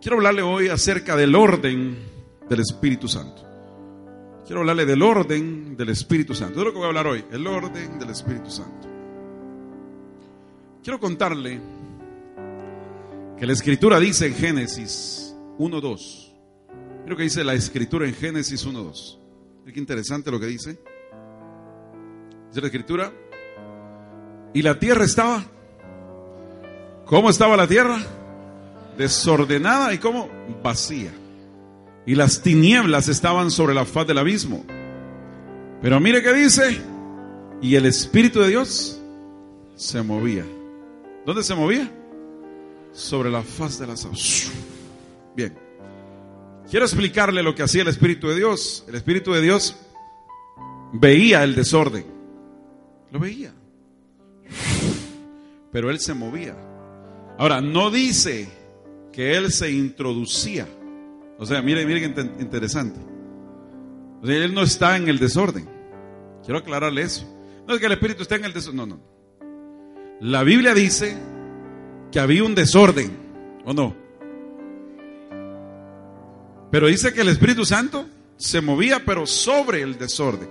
Quiero hablarle hoy acerca del orden del Espíritu Santo. Quiero hablarle del orden del Espíritu Santo. Es lo que voy a hablar hoy, el orden del Espíritu Santo. Quiero contarle que la Escritura dice en Génesis 1.2. Creo que dice la Escritura en Génesis 1.2. Qué interesante lo que dice. Dice la Escritura. Y la tierra estaba. ¿Cómo estaba la tierra? Desordenada y como vacía. Y las tinieblas estaban sobre la faz del abismo. Pero mire que dice, y el Espíritu de Dios se movía. ¿Dónde se movía? Sobre la faz de las aguas. Bien. Quiero explicarle lo que hacía el Espíritu de Dios. El Espíritu de Dios veía el desorden. Lo veía. Pero él se movía. Ahora, no dice que él se introducía. O sea, mire, mire qué interesante. O sea, él no está en el desorden. Quiero aclararle eso. No es que el Espíritu esté en el desorden. No, no. La Biblia dice que había un desorden. ¿O no? Pero dice que el Espíritu Santo se movía, pero sobre el desorden.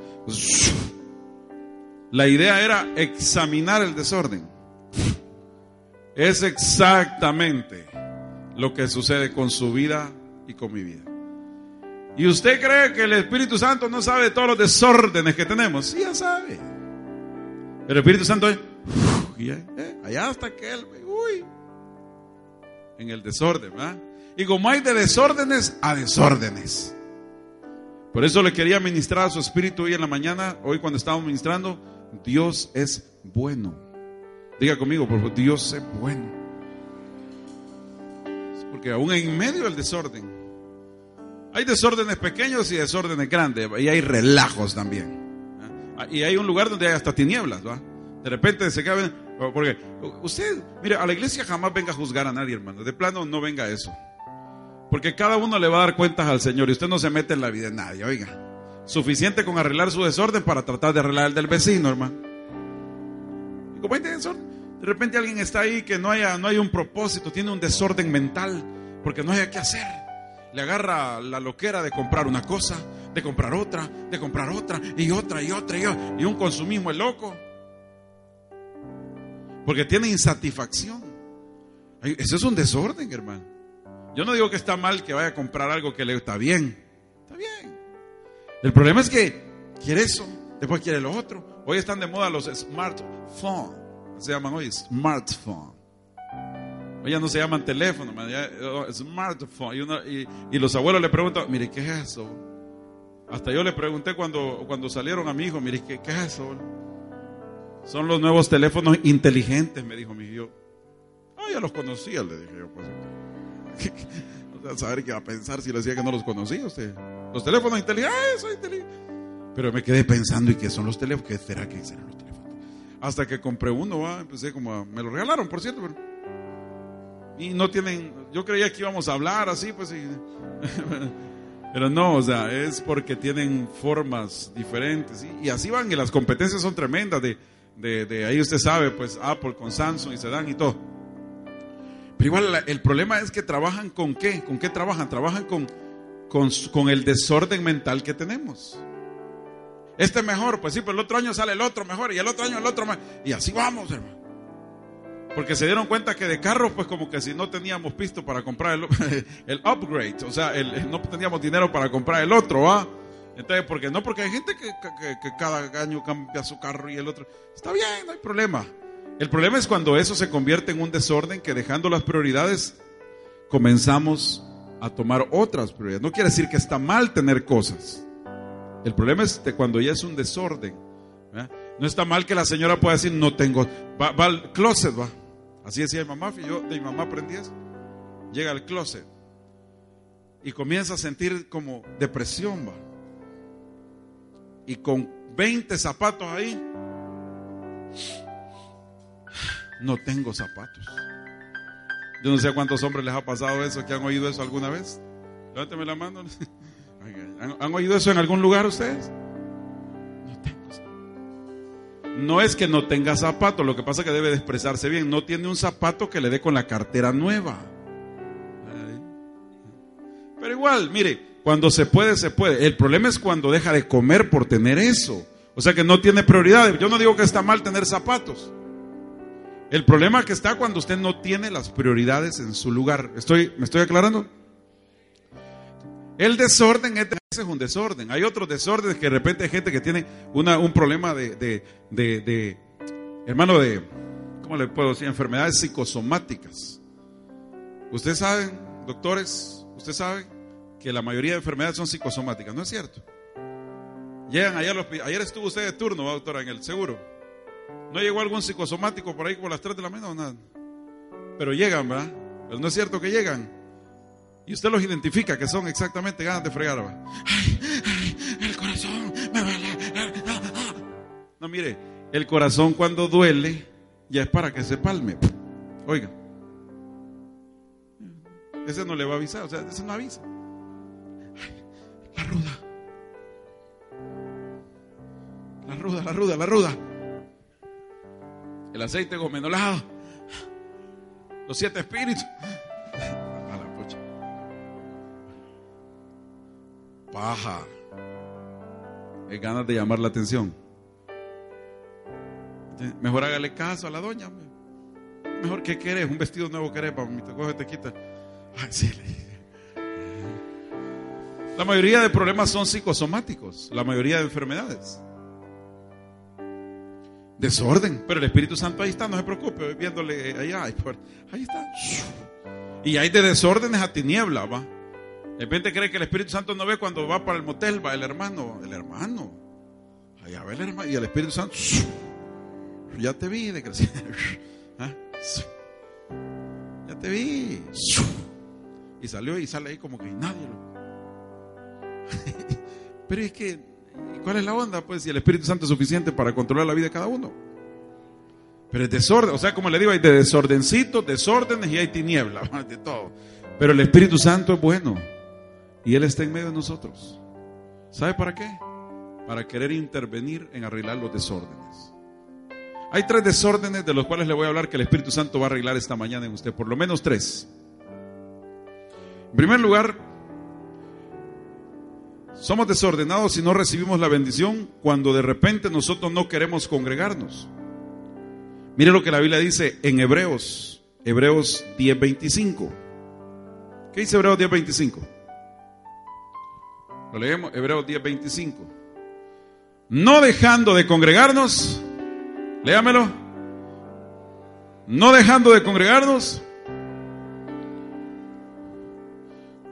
La idea era examinar el desorden. Es exactamente lo que sucede con su vida y con mi vida. ¿Y usted cree que el Espíritu Santo no sabe todos los desórdenes que tenemos? Sí, ya sabe. El Espíritu Santo es, eh, allá hasta que él, uy, en el desorden, ¿verdad? Y como hay de desórdenes a desórdenes. Por eso le quería ministrar a su espíritu hoy en la mañana, hoy cuando estábamos ministrando, Dios es bueno. Diga conmigo, por favor, Dios es bueno. Porque aún en medio del desorden, hay desórdenes pequeños y desórdenes grandes, y hay relajos también. ¿ah? Y hay un lugar donde hay hasta tinieblas, ¿va? De repente se caben, porque usted, mire, a la iglesia jamás venga a juzgar a nadie, hermano. De plano no venga eso. Porque cada uno le va a dar cuentas al Señor y usted no se mete en la vida de nadie, oiga. Suficiente con arreglar su desorden para tratar de arreglar el del vecino, hermano. Y como de repente alguien está ahí que no haya, no hay un propósito, tiene un desorden mental, porque no hay qué hacer. Le agarra la loquera de comprar una cosa, de comprar otra, de comprar otra, y otra, y otra, y, otra, y un consumismo es loco. Porque tiene insatisfacción. Eso es un desorden, hermano. Yo no digo que está mal que vaya a comprar algo que le está bien. Está bien. El problema es que quiere eso, después quiere lo otro. Hoy están de moda los smartphones se llaman hoy smartphone. Hoy ya no se llaman teléfono, oh, smartphone. Y, los abuelos le preguntan, mire, ¿qué es eso? Hasta yo le pregunté cuando, cuando salieron a mi hijo, mire, ¿qué, es eso? Son los nuevos teléfonos inteligentes, me dijo mi hijo. Ah, ya los conocía, le dije yo. Pues, a saber qué va a pensar si le decía que no los conocía usted. Los teléfonos inteligentes, ah, eso inteligente. Pero me quedé pensando, ¿y qué son los teléfonos? ¿Qué será que serán los teléfonos? Hasta que compré uno, empecé como me lo regalaron, por cierto. Pero, y no tienen, yo creía que íbamos a hablar así, pues. pero no, o sea, es porque tienen formas diferentes. Y así van, y las competencias son tremendas. De, de, ahí usted sabe, pues Apple con Samsung y se dan y todo. Pero igual el problema es que trabajan con qué? ¿Con qué trabajan? Trabajan con, con, con el desorden mental que tenemos. Este mejor, pues sí, pero el otro año sale el otro mejor y el otro año el otro mejor. Y así vamos, hermano. Porque se dieron cuenta que de carro, pues como que si no teníamos pisto para comprar el, el upgrade, o sea, no teníamos dinero para comprar el otro, ¿va? Entonces, porque no, porque hay gente que, que, cada año cambia su carro y el otro. Está bien, no hay problema. El problema es cuando eso se convierte en un desorden que dejando las prioridades comenzamos a tomar otras prioridades. No quiere decir que está mal tener cosas. El problema es que cuando ya es un desorden. No está mal que la señora pueda decir, no tengo. Va, al closet, va. Así decía mi mamá, yo de mi mamá aprendí eso. llega al closet y comienza a sentir como depresión, va. Y con 20 zapatos ahí, no tengo zapatos. Yo no sé a cuántos hombres les ha pasado eso, que han oído eso alguna vez. Levántame la mano. ¿Han, oído eso en algún lugar ustedes? No tengo zapatos. No es que no tenga zapatos, lo que pasa es que debe de expresarse bien. No tiene un zapato que le dé con la cartera nueva. Pero igual, mire, cuando se puede, se puede. El problema es cuando deja de comer por tener eso. O sea que no tiene prioridades. Yo no digo que está mal tener zapatos. El problema que está cuando usted no tiene las prioridades en su lugar. ¿Estoy, ¿Me estoy aclarando? El desorden es, un desorden. Hay otros desórdenes que de repente hay gente que tiene una, un problema de, de, de, hermano, de, ¿cómo le puedo decir? Enfermedades psicosomáticas. Ustedes saben, doctores, usted sabe que la mayoría de enfermedades son psicosomáticas, ¿no es cierto? Llegan allá, ayer estuvo usted de turno, doctora, en el seguro. ¿No llegó algún psicosomático por ahí por las 3 de la mañana o nada? Pero llegan, ¿verdad? Pero no es cierto que llegan. Y usted los identifica que son exactamente ganas de fregar. Ay, ay, el corazón me duele. No, mire, el corazón cuando duele ya es para que se palme. Oiga. Ese no le va a avisar, o sea, ese no avisa. la ruda. La ruda, la ruda, la ruda. El aceite gomenolado. Los siete espíritus. Paja. Es ganas de llamar la atención. Mejor hágale caso a la doña. Mejor que querés, un vestido nuevo querés, mi te coge, te quita. Ay, sí. La mayoría de problemas son psicosomáticos, la mayoría de enfermedades. Desorden. Pero el Espíritu Santo ahí está, no se preocupe, viéndole allá. Ahí está. Y hay de desórdenes a tiniebla, va. De repente cree que el Espíritu Santo no ve cuando va para el motel, va el hermano. El hermano. Allá va el hermano. Y el Espíritu Santo. Ya te vi de crecer. ¿Ah? Ya te vi. Y salió y sale ahí como que nadie lo. Pero es que ¿Cuál es la onda? Pues si el Espíritu Santo es suficiente para controlar la vida de cada uno. Pero es desorden, o sea, como le digo, hay de desordencitos, desórdenes y hay tiniebla, de todo. Pero el Espíritu Santo es bueno y Él está en medio de nosotros. ¿Sabe para qué? Para querer intervenir en arreglar los desórdenes. Hay tres desórdenes de los cuales le voy a hablar que el Espíritu Santo va a arreglar esta mañana en usted, por lo menos tres. En primer lugar, somos desordenados si no recibimos la bendición cuando de repente nosotros no queremos congregarnos. Mire lo que la Biblia dice en Hebreos, Hebreos 10:25. ¿Qué dice Hebreos 10:25? Lo leemos, Hebreos 10:25. No dejando de congregarnos, léamelo. No dejando de congregarnos,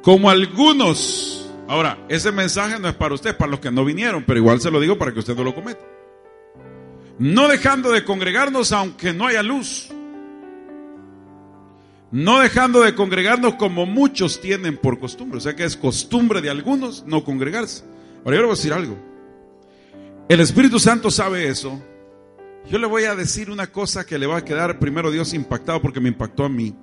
como algunos Ahora, ese mensaje no es para usted, para los que no vinieron, pero igual se lo digo para que usted no lo cometa. No dejando de congregarnos aunque no haya luz. No dejando de congregarnos como muchos tienen por costumbre. O sea que es costumbre de algunos no congregarse. Ahora yo le voy a decir algo. El Espíritu Santo sabe eso. Yo le voy a decir una cosa que le va a quedar primero Dios impactado porque me impactó a mí.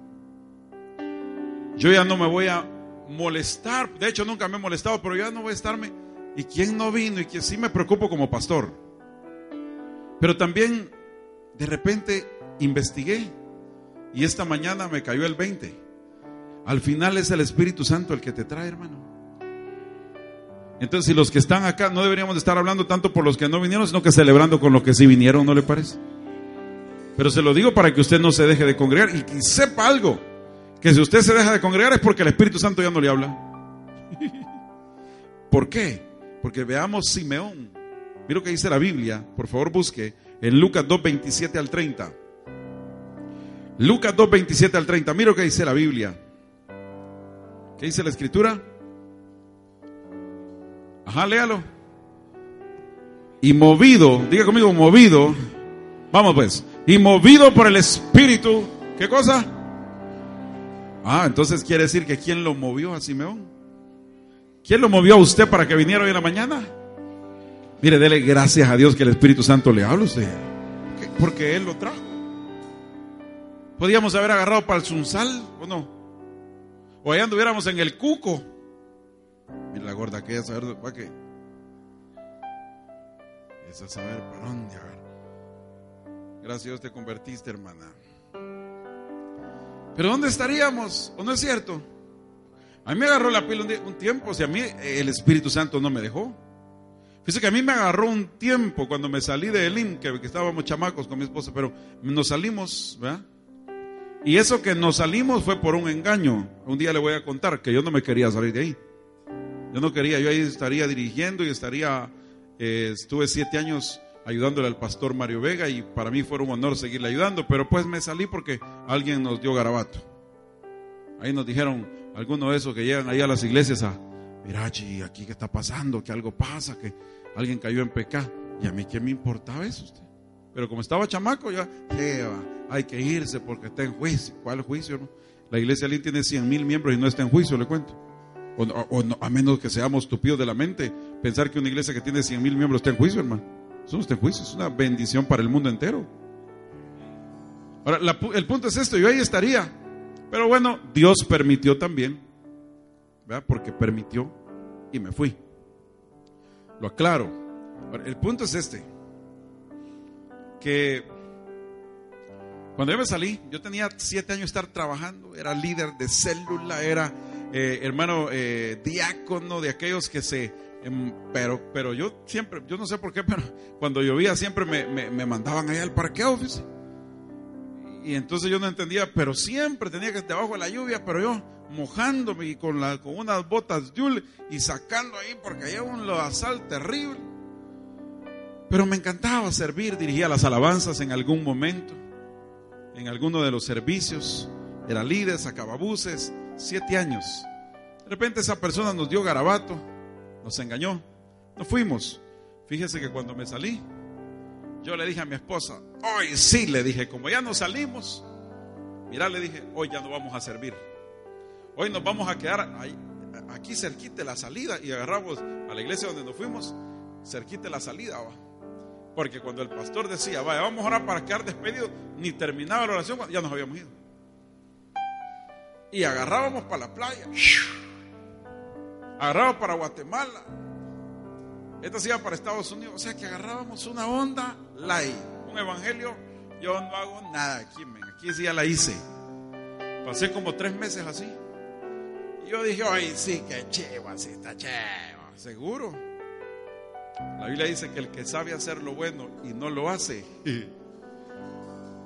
Yo ya no me voy a molestar. De hecho, nunca me he molestado, pero ya no voy a estarme. ¿Y quién no vino? Y que sí me preocupo como pastor. Pero también, de repente, investigué. Y esta mañana me cayó el 20. Al final es el Espíritu Santo el que te trae, hermano. Entonces, si los que están acá no deberíamos estar hablando tanto por los que no vinieron, sino que celebrando con los que sí vinieron, ¿no le parece? Pero se lo digo para que usted no se deje de congregar y que sepa algo que si usted se deja de congregar es porque el Espíritu Santo ya no le habla. ¿Por qué? Porque veamos Simeón. Mira lo que dice la Biblia. Por favor, busque en Lucas 2, 27 al 30. Lucas 2, 27 al 30. Mira lo que dice la Biblia. ¿Qué dice la Escritura? Ajá, léalo. Y movido, diga conmigo, movido. Vamos pues. Y movido por el Espíritu. ¿Qué cosa? Ah, entonces quiere decir que ¿quién lo movió a Simeón? ¿Quién lo movió a usted para que viniera hoy en la mañana? Mire, dele gracias a Dios que el Espíritu Santo le habla usted. Porque Él lo trajo. Podíamos haber agarrado para el Sunsal, ¿o no? O allá anduviéramos en el Cuco. Mira la gorda aquella, saber para qué. Esa saber para dónde, a ver. Gracias a Dios te convertiste, hermana. Pero ¿dónde estaríamos? ¿O no es cierto? A mí me agarró la pila un, tiempo, sea, a mí el Espíritu Santo no me dejó. Fíjese que a mí me agarró un tiempo cuando me salí de Elim, que, que estábamos chamacos con mi esposa, pero nos salimos, ¿verdad? Y eso que nos salimos fue por un engaño. Un día le voy a contar que yo no me quería salir de ahí. Yo no quería, yo ahí estaría dirigiendo y estaría, eh, estuve siete años ayudándole al pastor Mario Vega y para mí fue un honor seguirle ayudando, pero pues me salí porque alguien nos dio garabato. Ahí nos dijeron algunos de esos que llegan ahí a las iglesias a, mira, aquí qué está pasando, que algo pasa, que alguien cayó en pecado. Y a mí qué me importaba eso usted. Pero como estaba chamaco, ya, hay que irse porque está en juicio. ¿Cuál juicio? No? La iglesia tiene 100 mil miembros y no está en juicio, le cuento. O, a menos que seamos tupidos de la mente, pensar que una iglesia que tiene 100 mil miembros está en juicio, hermano. Eso no está en juicio, es una bendición para el mundo entero. Ahora, el punto es esto, yo ahí estaría. Pero bueno, Dios permitió también, ¿verdad? Porque permitió y me fui. Lo aclaro. el punto es este, que cuando yo me salí, yo tenía siete años de estar trabajando, era líder de célula, era eh, hermano eh, diácono de aquellos que se... Em, pero, pero yo siempre, yo no sé por qué, pero cuando llovía siempre me, me, mandaban allá al parque office. Y entonces yo no entendía, pero siempre tenía que estar debajo de la lluvia, pero yo mojándome con, la, con unas botas de y sacando ahí porque había un lodazal terrible. Pero me encantaba servir, dirigía las alabanzas en algún momento en alguno de los servicios, era líder, sacaba buses, siete años. De repente esa persona nos dio garabato, nos engañó, nos fuimos. Fíjese que cuando me salí, yo le dije a mi esposa, hoy sí, le dije, como ya nos salimos, mira, le dije, hoy ya no vamos a servir. Hoy nos vamos a quedar aquí cerquita de la salida y agarramos a la iglesia donde nos fuimos, cerquita de la salida. Porque cuando el pastor decía, vaya, vamos a orar para quedar despedidos, ni terminaba la oración, ya nos habíamos ido. Y agarrábamos para la playa, agarrábamos para Guatemala, esta se iba para Estados Unidos, o sea que agarrábamos una onda light, un evangelio, yo no hago nada aquí, aquí sí ya la hice. Pasé como tres meses así. Y yo dije, ay, sí, que chivo, así está chivo, seguro. La Biblia dice que el que sabe hacer lo bueno y no lo hace,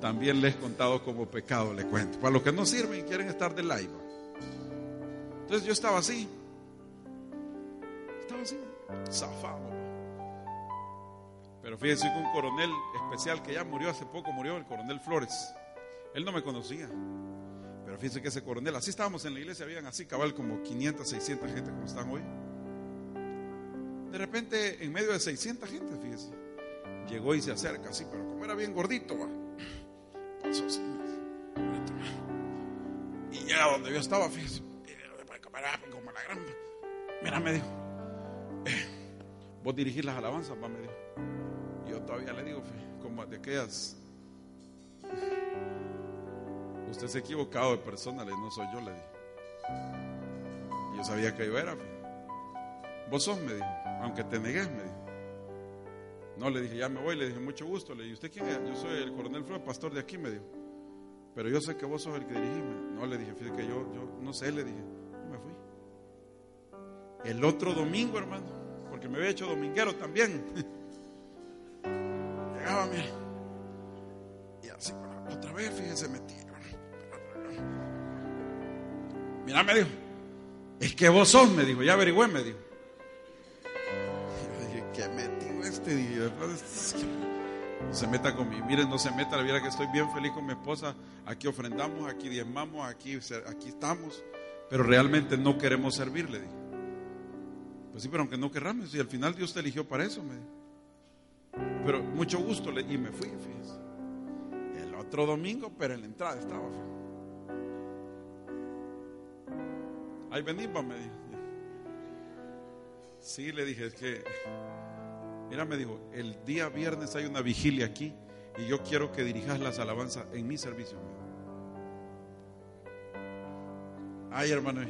también le he contado como pecado, le cuento. Para los que no sirven y quieren estar de live. Entonces yo estaba así. Estaba así, zafado. Pero fíjense que un coronel especial que ya murió hace poco, murió el coronel Flores. Él no me conocía. Pero fíjense que ese coronel, así estábamos en la iglesia, habían así cabal como 500, 600 gente como están hoy. De repente, en medio de 600 gente, fíjese, llegó y se acerca así, pero como era bien gordito, va, pasó así. Y llega donde yo estaba, fíjese, como la gran. Mira, me dijo, eh, vos dirigís las alabanzas, va, me dijo. Y yo todavía le digo, como de aquellas. Usted se ha equivocado de persona, no soy yo, le dije. Yo sabía que yo era, Vos sos, me dijo, aunque te negues, me dijo. No, le dije, ya me voy, le dije, mucho gusto. Le dije, ¿usted quién es? Yo soy el coronel Flores, pastor de aquí, me dijo. Pero yo sé que vos sos el que dirigime. No, le dije, fíjate que yo, yo no sé, le dije. Y me fui. El otro domingo, hermano, porque me había hecho dominguero también. Llegaba, mira. Y así, otra vez, fíjese, metí. Mira, me dijo, es que vos sos, me dijo, ya averigüé, me dijo metido este día. No se meta conmigo. Miren, no se meta. La vida que estoy bien feliz con mi esposa. Aquí ofrendamos, aquí diezmamos, aquí, aquí estamos. Pero realmente no queremos servirle. Pues sí, pero aunque no querramos. Y al final Dios te eligió para eso. Me Pero mucho gusto. Y me fui, El otro domingo, pero en la entrada estaba. Ahí vení, va, me dijo. Sí, le dije, es que, mira, me dijo, el día viernes hay una vigilia aquí y yo quiero que dirijas las alabanzas en mi servicio. Ay, hermano,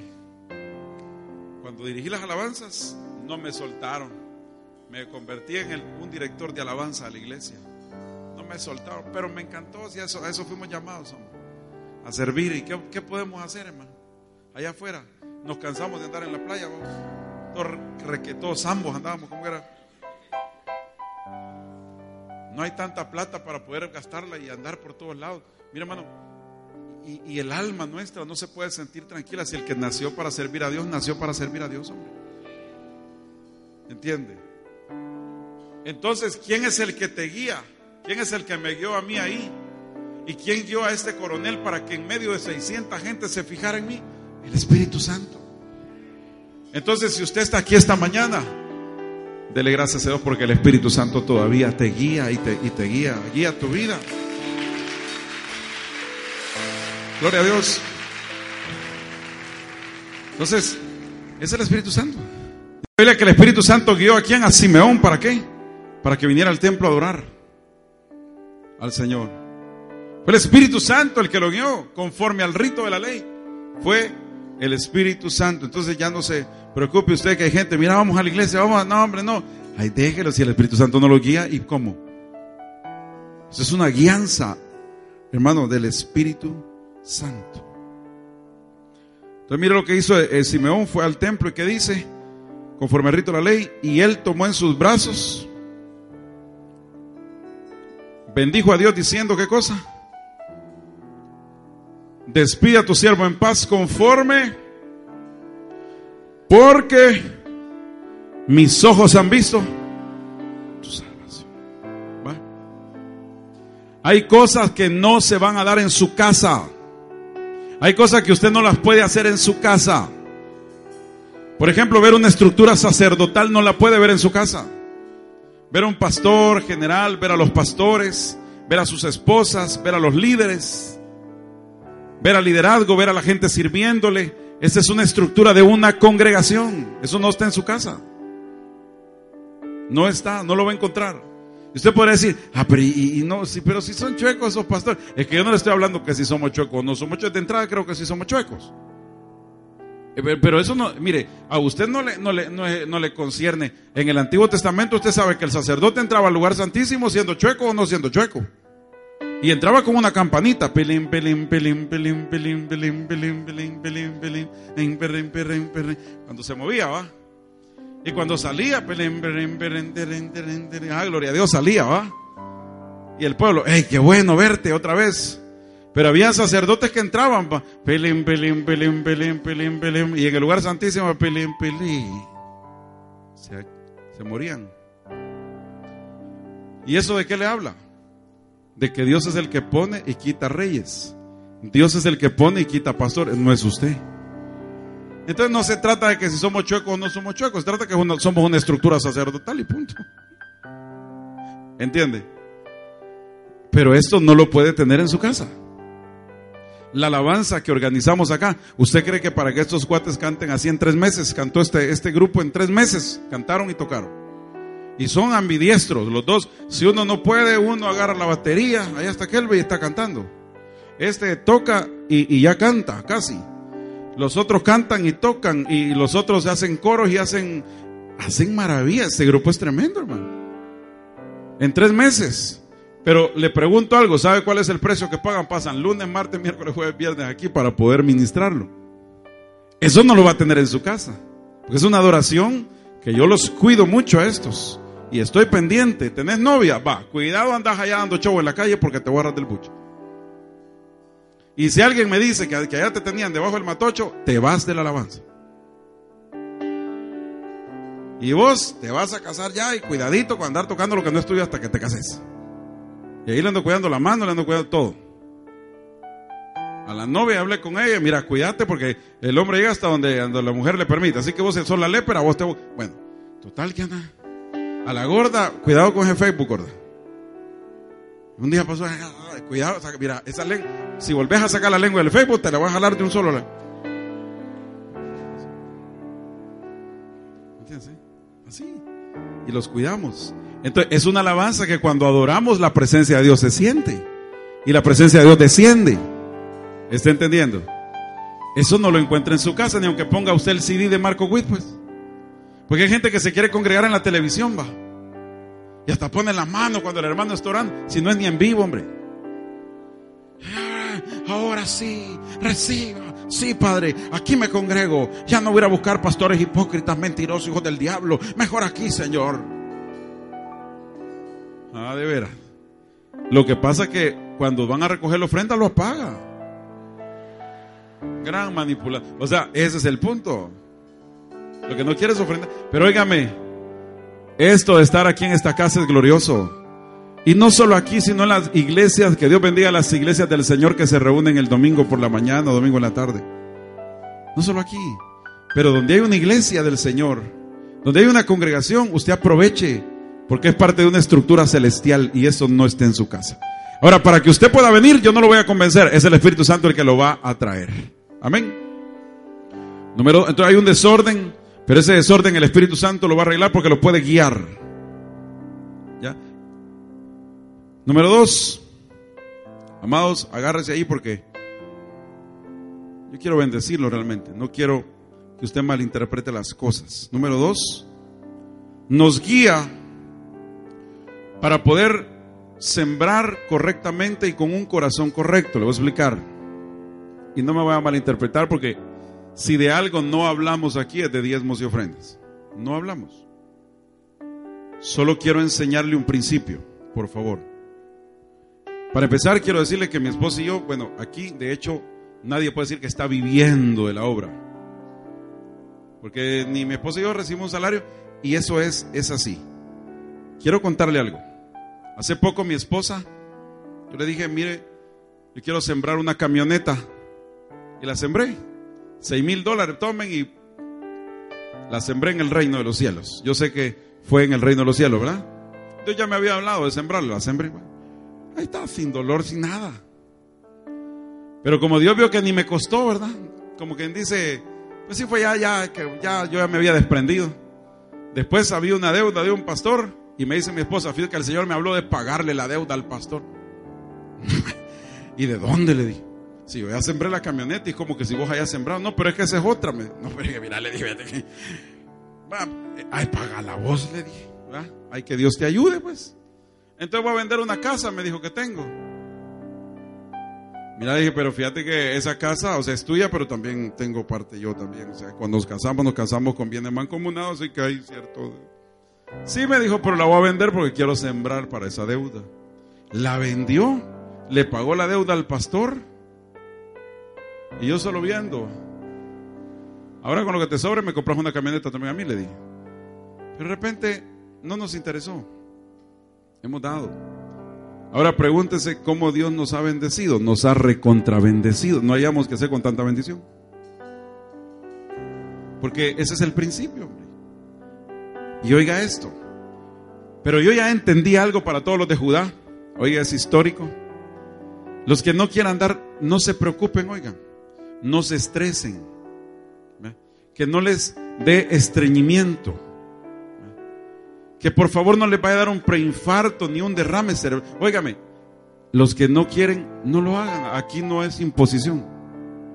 cuando dirigí las alabanzas, no me soltaron. Me convertí en un director de alabanza a la iglesia. No me soltaron, pero me encantó. Si a eso fuimos llamados, a servir. ¿Y qué, podemos hacer, hermano? Allá afuera, nos cansamos de andar en la playa, vamos todos, ambos andábamos, como era? No hay tanta plata para poder gastarla y andar por todos lados. Mira, hermano, y, el alma nuestra no se puede sentir tranquila si el que nació para servir a Dios, nació para servir a Dios, hombre. ¿Entiende? Entonces, ¿quién es el que te guía? ¿Quién es el que me guió a mí ahí? ¿Y quién guió a este coronel para que en medio de 600 gente se fijara en mí? El Espíritu Santo. Entonces, si usted está aquí esta mañana, dele gracias a Dios porque el Espíritu Santo todavía te guía y te, guía, guía tu vida. Gloria a Dios. Entonces, es el Espíritu Santo. Dile que el Espíritu Santo guió a quién? A Simeón, ¿para qué? Para que viniera al templo a adorar al Señor. Fue el Espíritu Santo el que lo guió conforme al rito de la ley. Fue el Espíritu Santo. Entonces ya no se preocupe usted que hay gente, mira, vamos a la iglesia, vamos no, hombre, no. Ay, déjelo si el Espíritu Santo no lo guía. ¿Y cómo? Eso es una guianza, hermano, del Espíritu Santo. Entonces mira lo que hizo eh, Simeón, fue al templo y que dice, conforme al rito de la ley, y él tomó en sus brazos, bendijo a Dios diciendo, ¿qué cosa? Despide a tu siervo en paz conforme, porque mis ojos han visto tu salvación. Hay cosas que no se van a dar en su casa. Hay cosas que usted no las puede hacer en su casa. Por ejemplo, ver una estructura sacerdotal no la puede ver en su casa. Ver a un pastor general, ver a los pastores, ver a sus esposas, ver a los líderes ver al liderazgo, ver a la gente sirviéndole. Esa es una estructura de una congregación. Eso no está en su casa. No está, no lo va a encontrar. Usted podría decir, ah, pero, y, no, sí, pero si son chuecos esos pastores. Es que yo no le estoy hablando que si somos chuecos. No somos chuecos. De entrada creo que sí somos chuecos. Eh, pero eso no, mire, a usted no le, le, no, le concierne. En el Antiguo Testamento usted sabe que el sacerdote entraba al lugar santísimo siendo chueco o no siendo chueco. Y entraba como una campanita. Pelín, pelín, pelín, pelín, pelín, pelín, pelín, pelín, pelín, pelín, pelín, pelín, pelín, Cuando se movía, ¿va? Y cuando salía, pelín, pelín, pelín, pelín, pelín, ah, gloria a Dios, salía, ¿va? Y el pueblo, ¡ey, qué bueno verte otra vez! Pero había sacerdotes que entraban, ¿va? Pelín, pelín, pelín, pelín, pelín, pelín. Y en el lugar santísimo, pelín, pelín. Se, se morían. ¿Y eso de qué le habla? De que Dios es el que pone y quita reyes. Dios es el que pone y quita pastores, no es usted. Entonces no se trata de que si somos chuecos o no somos chuecos, se trata de que somos una estructura sacerdotal y punto. ¿Entiende? Pero esto no lo puede tener en su casa. La alabanza que organizamos acá, ¿usted cree que para que estos cuates canten así en tres meses? Cantó este, este grupo en tres meses, cantaron y tocaron. Y son ambidiestros los dos. Si uno no puede, uno agarra la batería. Allá está Kelvin y está cantando. Este toca y, ya canta, casi. Los otros cantan y tocan. Y los otros hacen coros y hacen, hacen maravillas. Este grupo es tremendo, hermano. En tres meses. Pero le pregunto algo, ¿sabe cuál es el precio que pagan? Pasan lunes, martes, miércoles, jueves, viernes aquí para poder ministrarlo. Eso no lo va a tener en su casa. Porque es una adoración que yo los cuido mucho a estos y estoy pendiente, ¿tenés novia? Va, cuidado andas allá dando show en la calle porque te a del bucho. Y si alguien me dice que, allá te tenían debajo del matocho, te vas de la alabanza. Y vos te vas a casar ya y cuidadito con andar tocando lo que no estudias hasta que te cases. Y ahí le ando cuidando la mano, le ando cuidando todo. A la novia hablé con ella, mira, cuídate porque el hombre llega hasta donde, la mujer le permite. Así que vos sos la lepra, vos te... Bueno, total que anda. A la gorda, cuidado con ese Facebook, gorda. Un día pasó, cuidado, mira, esa lengua, si volvés a sacar la lengua del Facebook, te la voy a jalar de un solo. entiendes? Así. Y los cuidamos. Entonces, es una alabanza que cuando adoramos la presencia de Dios se siente. Y la presencia de Dios desciende. ¿Está entendiendo? Eso no lo encuentra en su casa, ni aunque ponga usted el CD de Marco Witt, pues. Porque hay gente que se quiere congregar en la televisión, va. Y hasta pone la mano cuando el hermano está orando, si no es ni en vivo, hombre. Ah, ahora sí, reciba. Sí, Padre, aquí me congrego. Ya no voy a buscar pastores hipócritas, mentirosos, hijos del diablo. Mejor aquí, Señor. Ah, de veras. Lo que pasa es que cuando van a recoger la ofrenda lo apaga. Gran manipulación. O sea, ese es el punto. Lo que no quiere es ofrenda. Pero óigame, esto de estar aquí en esta casa es glorioso. Y no solo aquí, sino en las iglesias, que Dios bendiga las iglesias del Señor que se reúnen el domingo por la mañana o domingo en la tarde. No solo aquí, pero donde hay una iglesia del Señor, donde hay una congregación, usted aproveche, porque es parte de una estructura celestial y eso no está en su casa. Ahora, para que usted pueda venir, yo no lo voy a convencer, es el Espíritu Santo el que lo va a traer. Amén. Número, entonces hay un desorden, pero ese desorden el Espíritu Santo lo va a arreglar porque lo puede guiar. ¿Ya? Número dos, amados, agárrese ahí porque yo quiero bendecirlo realmente. No quiero que usted malinterprete las cosas. Número dos, nos guía para poder sembrar correctamente y con un corazón correcto. Le voy a explicar. Y no me voy a malinterpretar porque si de algo no hablamos aquí es de diezmos y ofrendas. No hablamos. Solo quiero enseñarle un principio, por favor. Para empezar, quiero decirle que mi esposa y yo, bueno, aquí de hecho nadie puede decir que está viviendo de la obra. Porque ni mi esposa y yo recibimos un salario y eso es, es así. Quiero contarle algo. Hace poco mi esposa, yo le dije, mire, yo quiero sembrar una camioneta. Y la sembré. Seis mil dólares, tomen y la sembré en el reino de los cielos. Yo sé que fue en el reino de los cielos, ¿verdad? Yo ya me había hablado de sembrarla, la sembré. Ahí está, sin dolor, sin nada. Pero como Dios vio que ni me costó, ¿verdad? Como quien dice, pues sí fue ya, ya, que ya yo ya me había desprendido. Después había una deuda de un pastor y me dice mi esposa, fíjate que el Señor me habló de pagarle la deuda al pastor. ¿Y de dónde le dije? Si yo ya sembré la camioneta y como que si vos hayas sembrado. No, pero es que esa es otra. No, pero mira, le dije, que, ay, paga la voz, le dije. ¿verdad? Ay, que Dios te ayude, pues. Entonces voy a vender una casa, me dijo que tengo. Mira, dije, pero fíjate que esa casa, o sea, es tuya, pero también tengo parte yo también. O sea, cuando nos casamos, nos casamos con bienes mancomunados, así que hay cierto Sí, me dijo, pero la voy a vender porque quiero sembrar para esa deuda. La vendió, le pagó la deuda al pastor y yo solo viendo. Ahora con lo que te sobre me compras una camioneta también a mí, le dije. Pero de repente no nos interesó. Hemos dado. Ahora pregúntese cómo Dios nos ha bendecido. Nos ha recontravendecido. No hayamos que hacer con tanta bendición. Porque ese es el principio. Y oiga esto. Pero yo ya entendí algo para todos los de Judá. Oiga, es histórico. Los que no quieran dar, no se preocupen, oigan. No se estresen. Que no les dé estreñimiento. Que por favor no les vaya a dar un preinfarto ni un derrame cerebral. Óigame, los que no quieren, no lo hagan. Aquí no es imposición.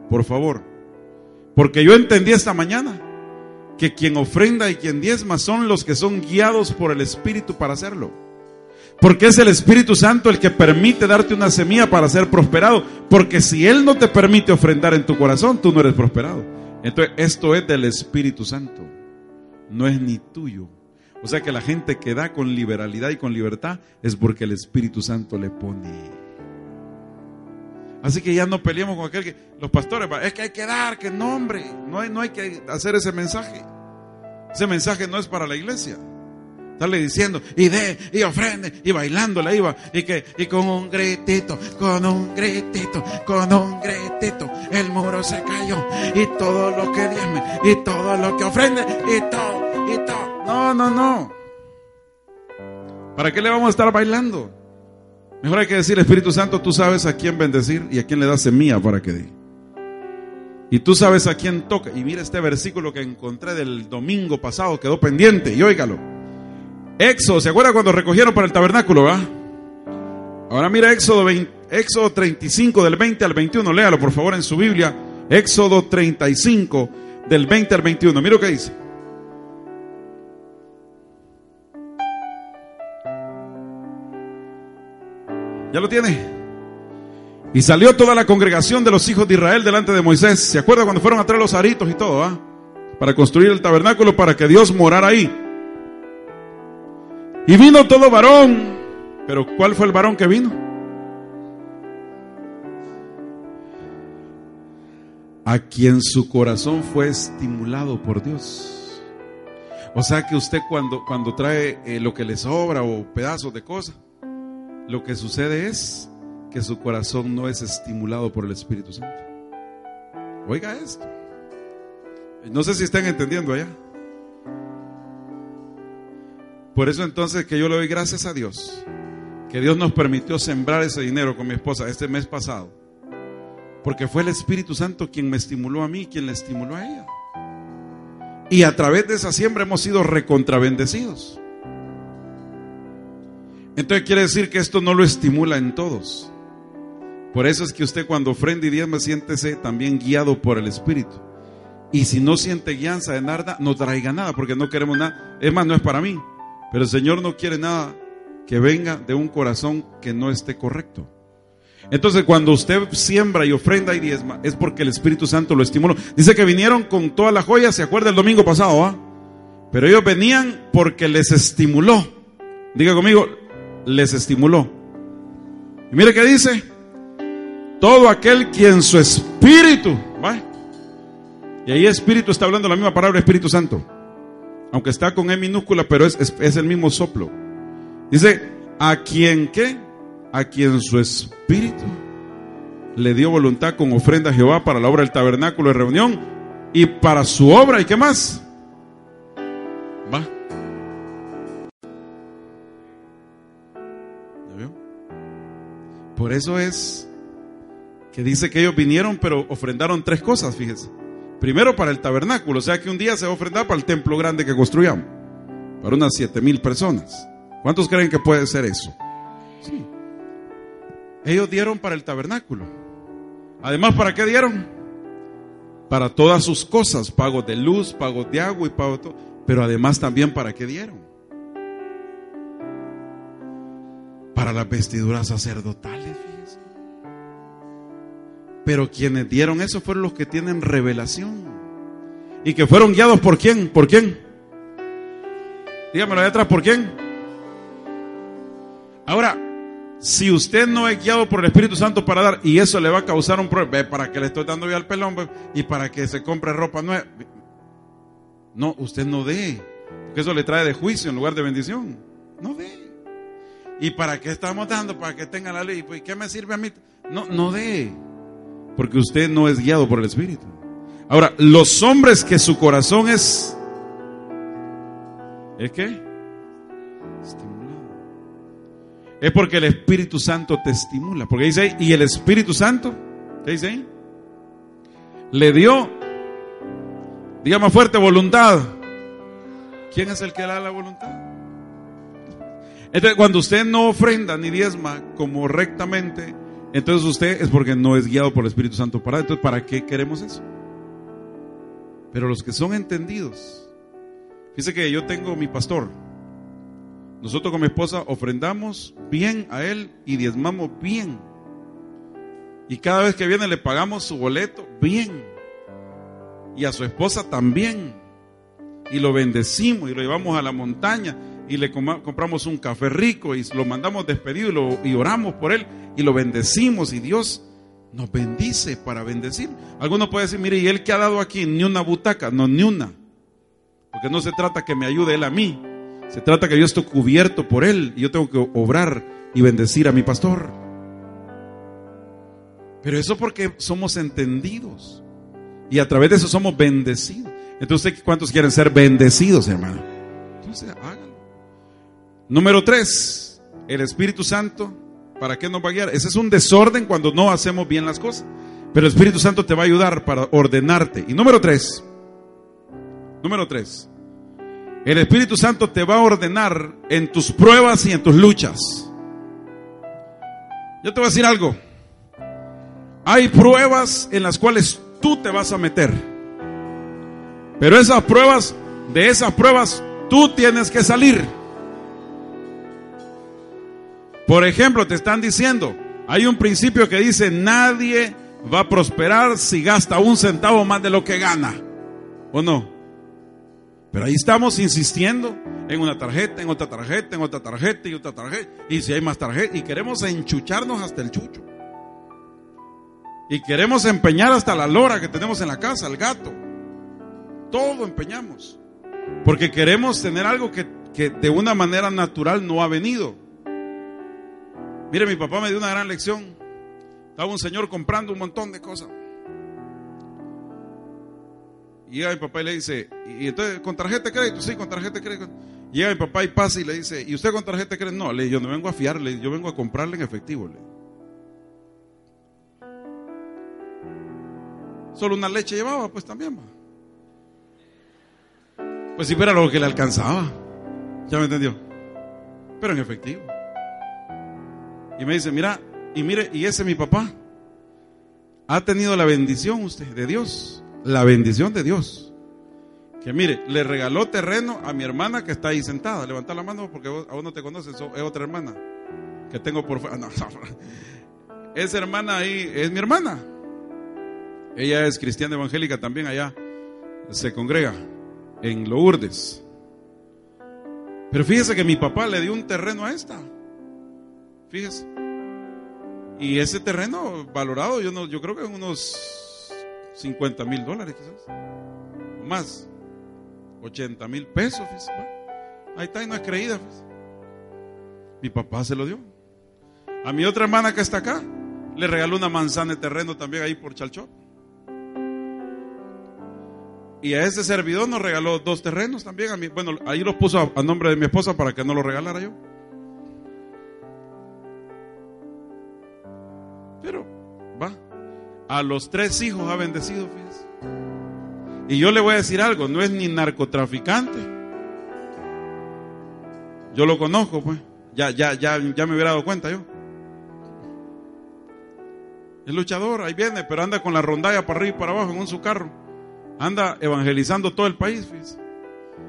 Por favor. Porque yo entendí esta mañana que quien ofrenda y quien diezma son los que son guiados por el Espíritu para hacerlo. Porque es el Espíritu Santo el que permite darte una semilla para ser prosperado. Porque si Él no te permite ofrendar en tu corazón, tú no eres prosperado. Entonces, esto es del Espíritu Santo. No es ni tuyo. O sea que la gente que da con liberalidad y con libertad es porque el Espíritu Santo le pone. Así que ya no peleemos con aquel que los pastores, es que hay que dar, que nombre, no hay, no hay que hacer ese mensaje. Ese mensaje no es para la iglesia. Estarle diciendo, y de, y ofrende, y bailando la iba, y que, y con un gritito, con un gritito, con un gritito, el muro se cayó, y todo lo que diezme, y todo lo que ofrende, y todo, y todo. No, no, no. ¿Para qué le vamos a estar bailando? Mejor hay que decir, Espíritu Santo, tú sabes a quién bendecir y a quién le das semilla para que dé. Y tú sabes a quién toca. Y mira este versículo que encontré del domingo pasado, quedó pendiente, y óigalo. Éxodo, ¿se acuerda cuando recogieron para el tabernáculo, va? Ahora mira Éxodo, Éxodo 35 del 20 al 21, léalo por favor en su Biblia. Éxodo 35 del 20 al 21, mira lo que dice. ¿Ya lo tiene? Y salió toda la congregación de los hijos de Israel delante de Moisés. ¿Se acuerda cuando fueron a traer los aritos y todo? Para construir el tabernáculo para que Dios morara ahí. Y vino todo varón. Pero ¿cuál fue el varón que vino? A quien su corazón fue estimulado por Dios. O sea que usted cuando, cuando trae eh, lo que le sobra o pedazos de cosas, lo que sucede es que su corazón no es estimulado por el Espíritu Santo. Oiga esto. No sé si están entendiendo allá. Por eso entonces que yo le doy gracias a Dios, que Dios nos permitió sembrar ese dinero con mi esposa este mes pasado. Porque fue el Espíritu Santo quien me estimuló a mí, quien le estimuló a ella. Y a través de esa siembra hemos sido recontravendecidos. Entonces quiere decir que esto no lo estimula en todos. Por eso es que usted cuando ofrenda y diezma siéntese también guiado por el Espíritu. Y si no siente guianza de nada, no traiga nada, porque no queremos nada. Es más, no es para mí. Pero el Señor no quiere nada que venga de un corazón que no esté correcto. Entonces, cuando usted siembra y ofrenda y diezma, es porque el Espíritu Santo lo estimuló. Dice que vinieron con toda la joya, se acuerda el domingo pasado, ¿ah? Pero ellos venían porque les estimuló. Diga conmigo, les estimuló. Y mire qué dice. Todo aquel quien su espíritu, ¿va? Y ahí espíritu está hablando la misma palabra Espíritu Santo. Aunque está con E minúscula, pero es, es, el mismo soplo. Dice, a quien qué? A quien su espíritu le dio voluntad con ofrenda a Jehová para la obra del tabernáculo de reunión y para su obra. ¿Y qué más? Va. Por eso es que dice que ellos vinieron, pero ofrendaron tres cosas, fíjense. Primero para el tabernáculo, o sea que un día se va a ofrendar para el templo grande que construyamos, para unas siete mil personas. ¿Cuántos creen que puede ser eso? Sí. Ellos dieron para el tabernáculo. Además, ¿para qué dieron? Para todas sus cosas, pagos de luz, pagos de agua y pago todo. Pero además también para qué dieron? Para las vestiduras sacerdotales. Pero quienes dieron eso fueron los que tienen revelación. Y que fueron guiados por quién? ¿Por quién? Dígamelo de atrás, ¿por quién? Ahora, si usted no es guiado por el Espíritu Santo para dar, y eso le va a causar un problema, para que le estoy dando ya al pelón y para que se compre ropa nueva. No, usted no dé, porque eso le trae de juicio en lugar de bendición. No dé. ¿Y para qué estamos dando? Para que tenga la ley. ¿Y qué me sirve a mí? No, no dé. Porque usted no es guiado por el Espíritu. Ahora, los hombres que su corazón es... ¿Es qué? Estimulado. Es porque el Espíritu Santo te estimula. Porque dice ahí, y el Espíritu Santo, ¿qué dice ahí? Le dio, digamos fuerte, voluntad. ¿Quién es el que da la voluntad? Entonces, cuando usted no ofrenda ni diezma como rectamente, entonces usted es porque no es guiado por el Espíritu Santo para. Entonces, ¿para qué queremos eso? Pero los que son entendidos, dice que yo tengo mi pastor. Nosotros con mi esposa ofrendamos bien a él y diezmamos bien. Y cada vez que viene le pagamos su boleto bien. Y a su esposa también. Y lo bendecimos y lo llevamos a la montaña y le compramos un café rico y lo mandamos despedido y, oramos por él y lo bendecimos y Dios nos bendice para bendecir. Alguno puede decir, mire, ¿y él que ha dado aquí? Ni una butaca, no, ni una. Porque no se trata que me ayude él a mí, se trata que yo estoy cubierto por él y yo tengo que obrar y bendecir a mi pastor. Pero eso porque somos entendidos y a través de eso somos bendecidos. Entonces, ¿cuántos quieren ser bendecidos, hermano? Entonces, háganlo. Número tres, el Espíritu Santo, ¿para qué nos va a guiar? Ese es un desorden cuando no hacemos bien las cosas. Pero el Espíritu Santo te va a ayudar para ordenarte. Y número tres, número tres, el Espíritu Santo te va a ordenar en tus pruebas y en tus luchas. Yo te voy a decir algo. Hay pruebas en las cuales tú te vas a meter. Pero esas pruebas, de esas pruebas, tú tienes que salir. Por ejemplo, te están diciendo, hay un principio que dice, nadie va a prosperar si gasta un centavo más de lo que gana. ¿O no? Pero ahí estamos insistiendo en una tarjeta, en otra tarjeta, en otra tarjeta y otra tarjeta. Y si hay más tarjetas, y queremos enchucharnos hasta el chucho. Y queremos empeñar hasta la lora que tenemos en la casa, el gato. Todo empeñamos. Porque queremos tener algo que, que de una manera natural no ha venido. Mire, mi papá me dio una gran lección. Estaba un señor comprando un montón de cosas. Llega mi papá y le dice, y entonces, ¿con tarjeta de crédito? Sí, con tarjeta de crédito. Llega mi papá y pasa y le dice, ¿y usted con tarjeta de crédito? No, le yo no vengo a fiarle, yo vengo a comprarle en efectivo. Le. Solo una leche llevaba, pues también. Pues si fuera lo que le alcanzaba. ¿Ya me entendió? Pero en efectivo. Y me dice, mira, y mire, y ese mi papá ha tenido la bendición usted de Dios, la bendición de Dios. Que mire, le regaló terreno a mi hermana que está ahí sentada. Levanta la mano porque aún no te conoces, es otra hermana que tengo por fuera. No, Esa hermana ahí es mi hermana. Ella es cristiana evangélica también allá. Se congrega en Lourdes. Pero fíjese que mi papá le dio un terreno a esta. Fíjese. Y ese terreno valorado, yo, no, yo creo que unos 50 mil dólares quizás. O más. 80 mil pesos. Ahí está y no es creída. Mi papá se lo dio. A mi otra hermana que está acá, le regaló una manzana de terreno también ahí por Chalchó. Y a ese servidor nos regaló dos terrenos también. A mí, bueno, ahí los puso a nombre de mi esposa para que no lo regalara yo. Pero va. A los tres hijos ha bendecido, fíjense. Y yo le voy a decir algo, no es ni narcotraficante. Yo lo conozco, pues. Ya, ya, ya, ya me hubiera dado cuenta yo. Es luchador, ahí viene, pero anda con la rondalla para arriba y para abajo en su carro. Anda evangelizando todo el país, fíjense.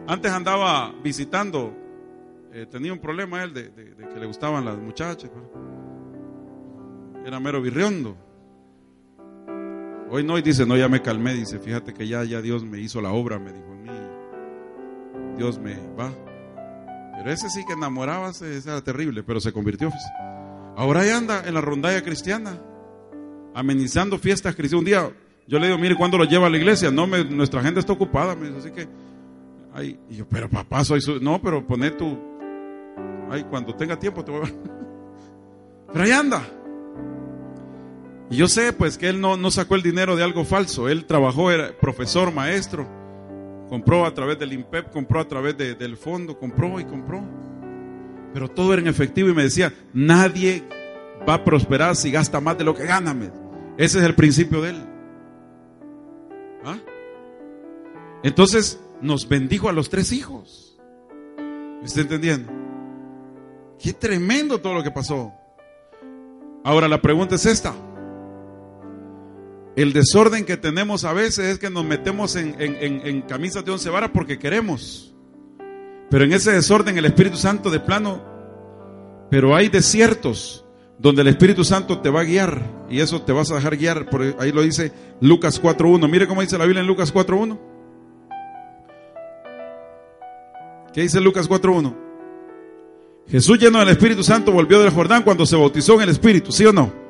Antes andaba visitando, eh, tenía un problema él de, que le gustaban las muchachas. Pues. Era mero virriondo. Hoy no, y dice, no, ya me calmé, dice, fíjate que ya, ya Dios me hizo la obra, me dijo a mí. Dios me va. Pero ese sí que enamoraba, ese era terrible, pero se convirtió. Ahora ya anda en la rondalla cristiana, amenizando fiestas cristianas. Un día yo le digo, mire, ¿cuándo lo lleva a la iglesia? No, nuestra gente está ocupada, me dice, así que, ay, y yo, pero papá, soy su, no, pero poné tu, ay, cuando tenga tiempo te voy a Pero ahí anda. Y yo sé pues que él no, no sacó el dinero de algo falso, él trabajó, era profesor, maestro, compró a través del INPEP, compró a través del fondo, compró y compró. Pero todo era en efectivo y me decía, nadie va a prosperar si gasta más de lo que gana. Ese es el principio de él. ¿Ah? Entonces nos bendijo a los tres hijos. ¿Me está entendiendo? Qué tremendo todo lo que pasó. Ahora la pregunta es esta. El desorden que tenemos a veces es que nos metemos en, camisas de once varas porque queremos. Pero en ese desorden el Espíritu Santo de plano, pero hay desiertos donde el Espíritu Santo te va a guiar y eso te vas a dejar guiar. Por ahí lo dice Lucas 4.1. Mire cómo dice la Biblia en Lucas 4.1. ¿Qué dice Lucas 4.1? Jesús lleno del Espíritu Santo volvió del Jordán cuando se bautizó en el Espíritu, ¿sí o no?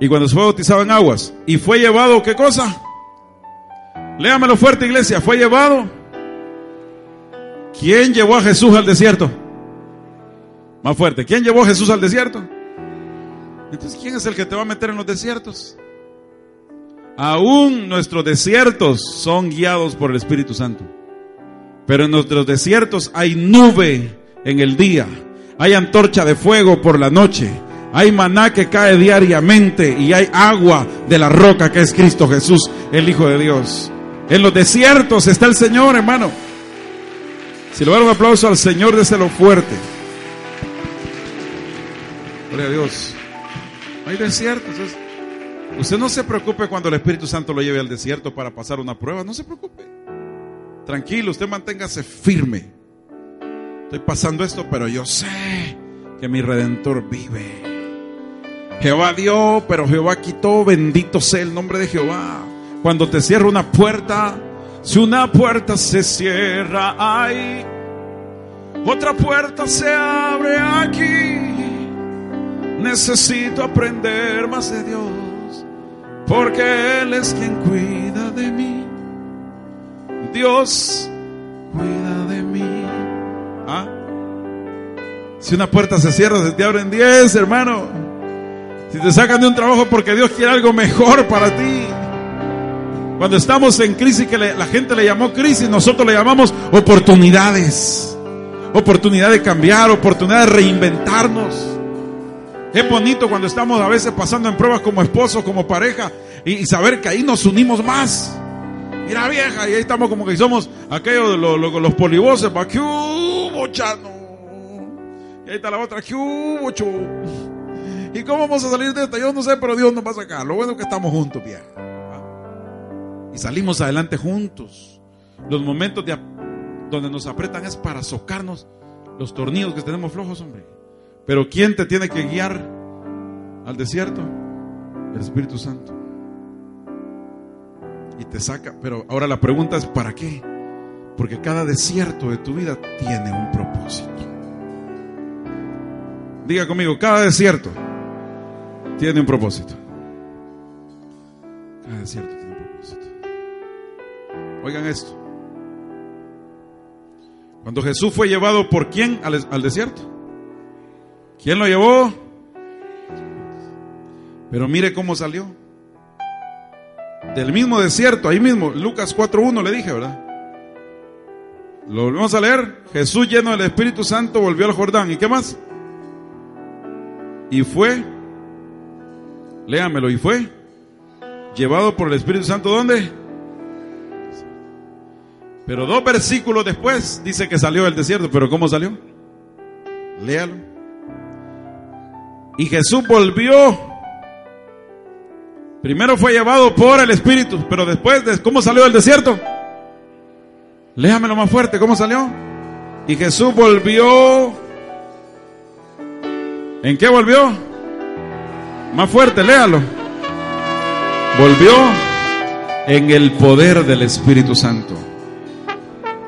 Y cuando fue bautizado en aguas. Y fue llevado, ¿qué cosa? Léamelo fuerte, iglesia. Fue llevado. ¿Quién llevó a Jesús al desierto? Más fuerte. ¿Quién llevó a Jesús al desierto? Entonces, ¿quién es el que te va a meter en los desiertos? Aún nuestros desiertos son guiados por el Espíritu Santo. Pero en nuestros desiertos hay nube en el día. Hay antorcha de fuego por la noche Hay maná que cae diariamente y hay agua de la roca que es Cristo Jesús, el Hijo de Dios. En los desiertos está el Señor, hermano. Si le dan un aplauso al Señor, déselo fuerte. Gloria a Dios. Hay desiertos. Usted no se preocupe cuando el Espíritu Santo lo lleve al desierto para pasar una prueba. No se preocupe. Tranquilo, usted manténgase firme. Estoy pasando esto, pero yo sé que mi redentor vive. Jehová dio, pero Jehová quitó. Bendito sea el nombre de Jehová. Cuando te cierra una puerta, si una puerta se cierra ahí, otra puerta se abre aquí. Necesito aprender más de Dios, porque Él es quien cuida de mí. Dios cuida de mí. ¿Ah? Si una puerta se cierra, se te abren diez, hermano. Si te sacan de un trabajo porque Dios quiere algo mejor para ti. Cuando estamos en crisis, que la gente le llamó crisis, nosotros le llamamos oportunidades. Oportunidad de cambiar, oportunidad de reinventarnos. Es bonito cuando estamos a veces pasando en pruebas como esposos, como pareja, y, saber que ahí nos unimos más. Mira vieja, y ahí estamos como que somos aquellos de los, los, polivoces, ¿para qué hubo, chano? Y ahí está la otra, ¿qué hubo, ¿Y cómo vamos a salir de esta? Yo no sé, pero Dios nos va a sacar. Lo bueno es que estamos juntos, vieja. Y salimos adelante juntos. Los momentos de, donde nos apretan es para socarnos los tornillos que tenemos flojos, hombre. Pero ¿quién te tiene que guiar al desierto? El Espíritu Santo. Y te saca. Pero ahora la pregunta es, ¿para qué? Porque cada desierto de tu vida tiene un propósito. Diga conmigo, cada desierto tiene un propósito. Cada desierto tiene un propósito. Oigan esto. Cuando Jesús fue llevado por quién al, al desierto? ¿Quién lo llevó? Pero mire cómo salió. Del mismo desierto, ahí mismo, Lucas 4.1 le dije, ¿verdad? Lo volvemos a leer. Jesús lleno del Espíritu Santo volvió al Jordán. ¿Y qué más? Y fue, léamelo, y fue llevado por el Espíritu Santo, ¿dónde? Pero dos versículos después dice que salió del desierto, pero ¿cómo salió? Léalo. Y Jesús volvió. Primero fue llevado por el Espíritu, pero después, ¿cómo salió del desierto? Léamelo más fuerte, ¿cómo salió? Y Jesús volvió. ¿En qué volvió? Más fuerte, léalo. Volvió en el poder del Espíritu Santo.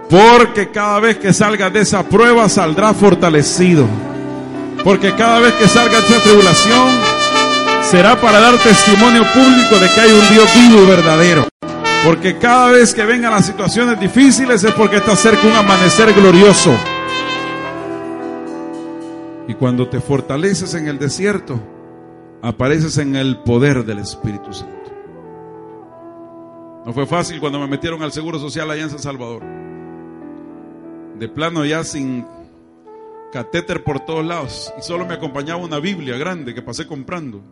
Porque cada vez que salga de esa prueba saldrá fortalecido porque cada vez que salga de esa tribulación será para dar testimonio público de que hay un Dios vivo y verdadero. Porque cada vez que vengan las situaciones difíciles es porque está cerca un amanecer glorioso. Y cuando te fortaleces en el desierto, apareces en el poder del Espíritu Santo. No fue fácil cuando me metieron al Seguro Social allá en San Salvador. De plano ya sin catéter por todos lados y solo me acompañaba una Biblia grande que pasé comprando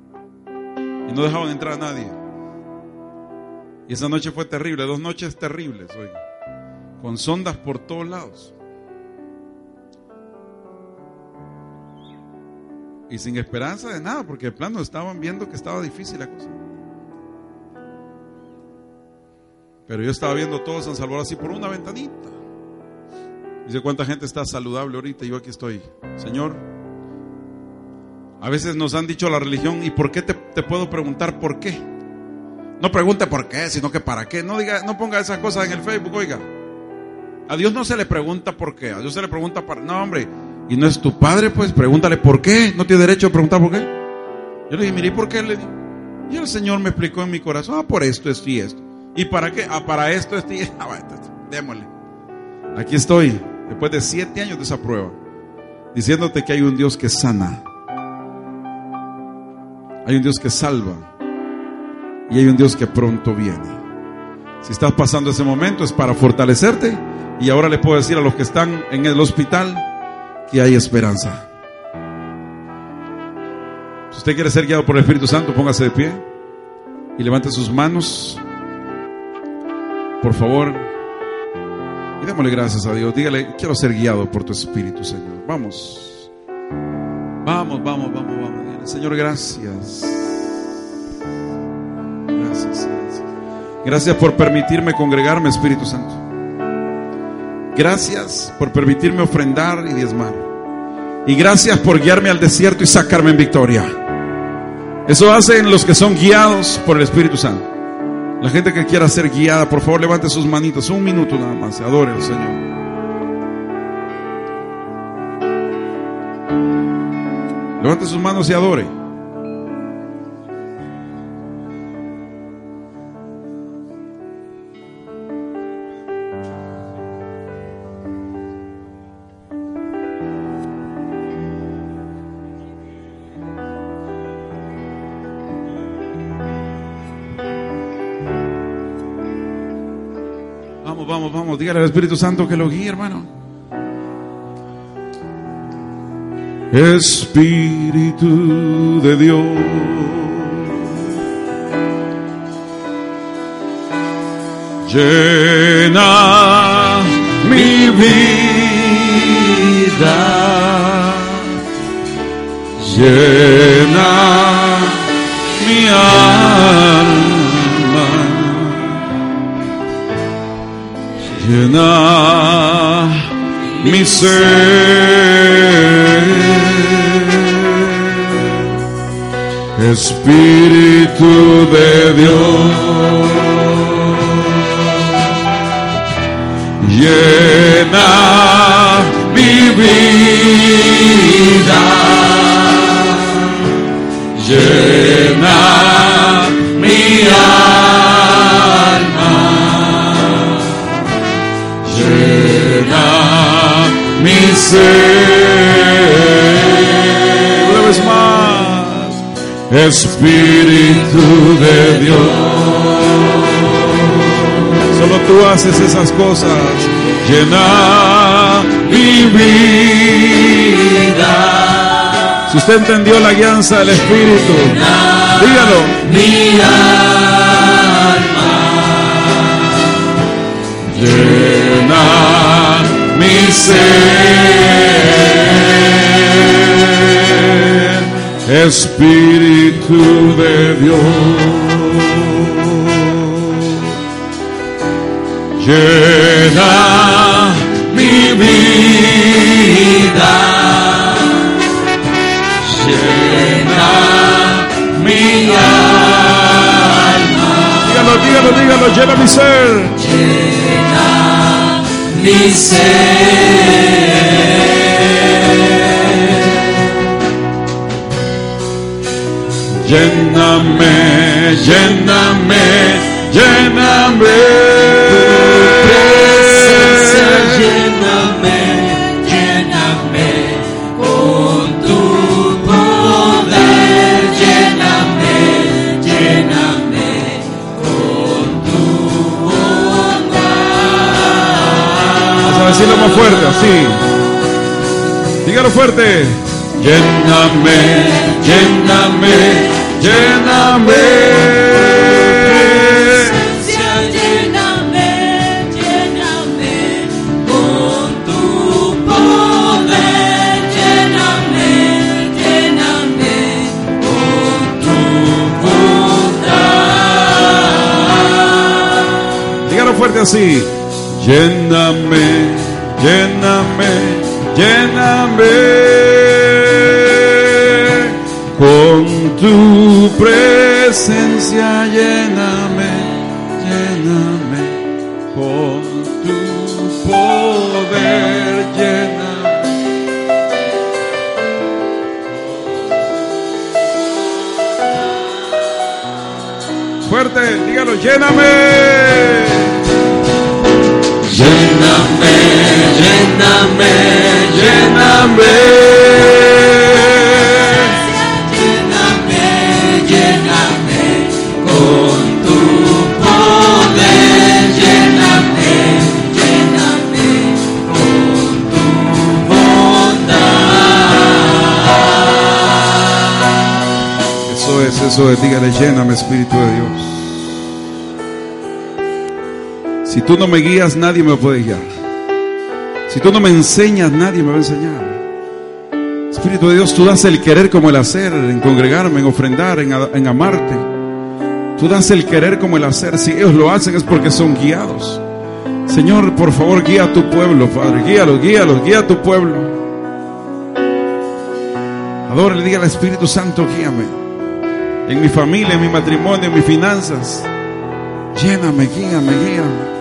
y no dejaban entrar a nadie. Y esa noche fue terrible, dos noches terribles, oiga, con sondas por todos lados. Y sin esperanza de nada, porque de plano estaban viendo que estaba difícil la cosa. Pero yo estaba viendo todo San Salvador así por una ventanita. Dice, ¿cuánta gente está saludable ahorita? Yo aquí estoy. Señor, a veces nos han dicho la religión, ¿y por qué te, puedo preguntar por qué? No pregunte por qué, sino que para qué. No diga, no ponga esas cosas en el Facebook, oiga. A Dios no se le pregunta por qué, a Dios se le pregunta para... No, hombre, y no es tu padre, pues pregúntale por qué. No tiene derecho a preguntar por qué. Yo le dije, mire, ¿por qué? Y el Señor me explicó en mi corazón, ah, por esto, esto y esto. ¿Y para qué? Ah, para esto, esto y esto. Ah, démosle. Aquí estoy después de siete años de esa prueba, diciéndote que hay un Dios que sana, hay un Dios que salva y hay un Dios que pronto viene. Si estás pasando ese momento es para fortalecerte y ahora le puedo decir a los que están en el hospital que hay esperanza. usted quiere ser guiado por el Espíritu Santo, póngase de pie y levante sus manos. Por favor. Y démosle gracias a Dios. Dígale, quiero ser guiado por tu Espíritu, Señor. Vamos. Vamos, vamos, vamos, vamos. Señor, gracias. Gracias, gracias. Gracias por permitirme congregarme, Espíritu Santo. Gracias por permitirme ofrendar y diezmar. Y gracias por guiarme al desierto y sacarme en victoria. Eso hacen los que son guiados por el Espíritu Santo. La gente que quiera ser guiada, por favor, levante sus manitos. Un minuto nada más. Adore al Señor. Levante sus manos y adore. Vamos, vamos. Dígale al Espíritu Santo que lo guíe, hermano. Espíritu de Dios. Llena mi vida. Llena mi alma. Llena mi ser. Espíritu de Dios. Llena mi vida. Llena mi alma. Ser. Una vez más. Espíritu de Dios. Solo tú haces esas cosas. Llena mi vida. Si usted entendió la guianza del Espíritu, dígalo. Mi alma, Llena mi ser. Espíritu de Dios. Llena mi vida. Llena mi alma. Dígalo, dígalo, dígalo, llena mi ser. mi ser. Lléname, lléname, lléname. Presencia, lléname, lléname con tu poder, lléname, lléname con tu bondad. Vamos a decirlo más fuerte, así. Dígalo fuerte. Lléname, lléname, lléname. Presencia, lléname, lléname con tu poder, lléname, lléname con tu bondad. Dígalo fuerte así. Lléname, lléname, lléname. Con tu presencia, lléname, lléname. Con tu poder, lléname. Fuerte, dígalo, lléname. Lléname, lléname, Lléname. Es, dígale, lléname Espíritu de Dios. Si tú no me guías, nadie me puede guiar. Si tú no me enseñas, nadie me va a enseñar. Espíritu de Dios, tú das el querer como el hacer, en congregarme, en ofrendar, en, amarte. Tú das el querer como el hacer. Si ellos lo hacen es porque son guiados. Señor, por favor, guía a tu pueblo, Padre. Guíalos, guíalos, guía a tu pueblo. Adórale, diga al Espíritu Santo, guíame. En mi familia, en mi matrimonio, en mis finanzas. Lléname, guíame, guíame.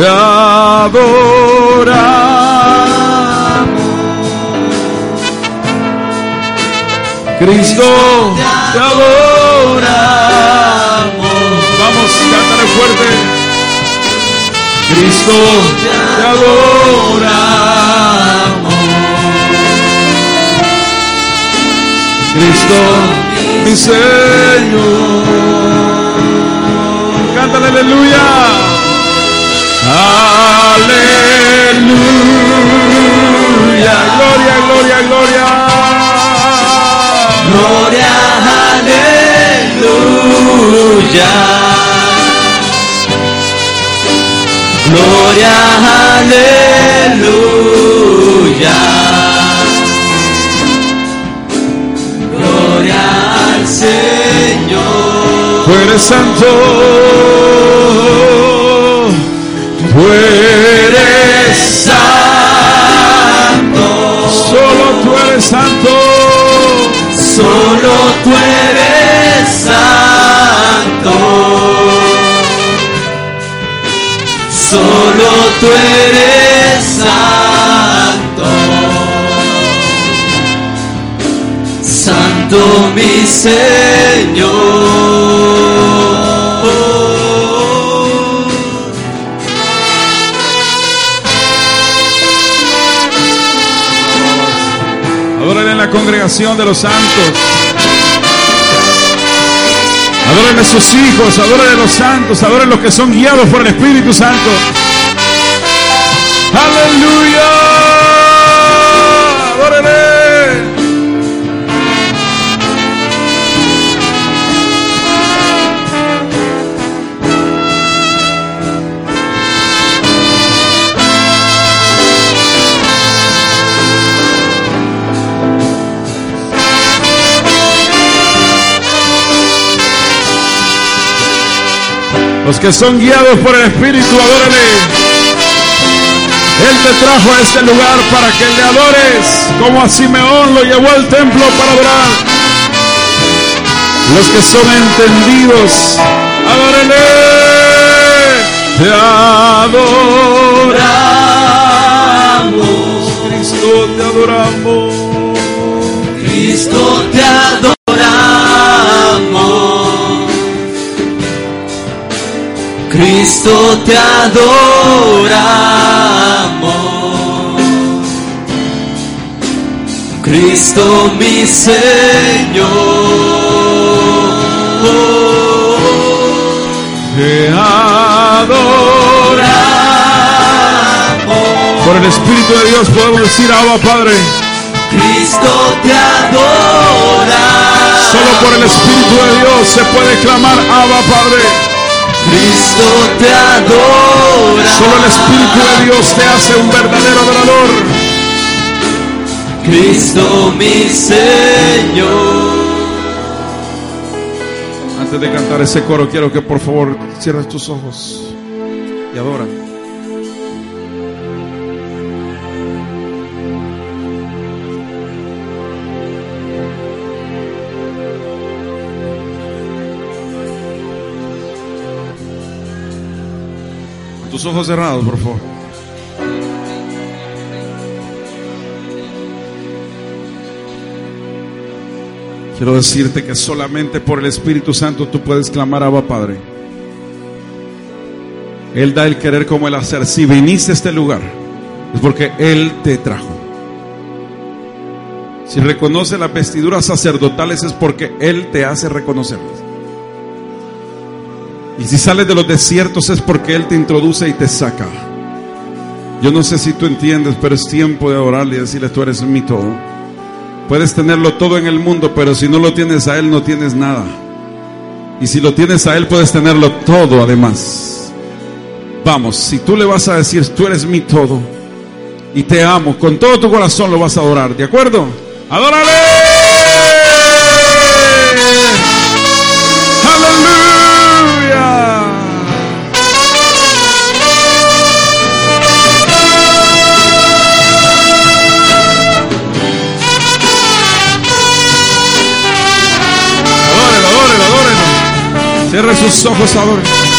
Te adoramos. Cristo, te adoramos. Vamos, cántale fuerte. Cristo, te adoramos. Cristo, mi Señor. Cántale aleluya. Aleluya. Gloria, gloria, gloria. Gloria, aleluya. Gloria, aleluya. Gloria al Señor. Tú eres santo. Tú eres Santo, Solo tú eres santo. solo tú eres santo. Solo tú eres santo. Santo mi Señor. Congregación de los santos. Adórale a sus hijos, adórale a los santos, adórale a los que son guiados por el Espíritu Santo. Aleluya. Los que son guiados por el Espíritu, adórale. Él te trajo a este lugar para que le adores, como a Simeón lo llevó al templo para adorar. Los que son entendidos, adórale. Te adoramos, Cristo, te adoramos. Cristo te adoramos. Cristo te adoramos. Cristo mi Señor. Te adoramos. Por el Espíritu de Dios podemos decir, Abba Padre. Cristo te adora. Solo por el Espíritu de Dios se puede clamar Abba Padre. Cristo te adora. Solo el Espíritu de Dios te hace un verdadero adorador. Cristo mi Señor. Antes de cantar ese coro, quiero que por favor cierres tus ojos y adora. Ojos cerrados, por favor. Quiero decirte que solamente por el Espíritu Santo tú puedes clamar a Abba Padre. Él da el querer como el hacer. Si viniste a este lugar, es porque Él te trajo. Si reconoce las vestiduras sacerdotales es porque Él te hace reconocerlas. Y si sales de los desiertos es porque Él te introduce y te saca. Yo no sé si tú entiendes, pero es tiempo de adorarle y decirle, tú eres mi todo. Puedes tenerlo todo en el mundo, pero si no lo tienes a Él, no tienes nada. Y si lo tienes a Él, puedes tenerlo todo además. Vamos, si tú le vas a decir, tú eres mi todo, y te amo, con todo tu corazón lo vas a adorar, ¿de acuerdo? ¡Adórale! Sus ojos, adórelo.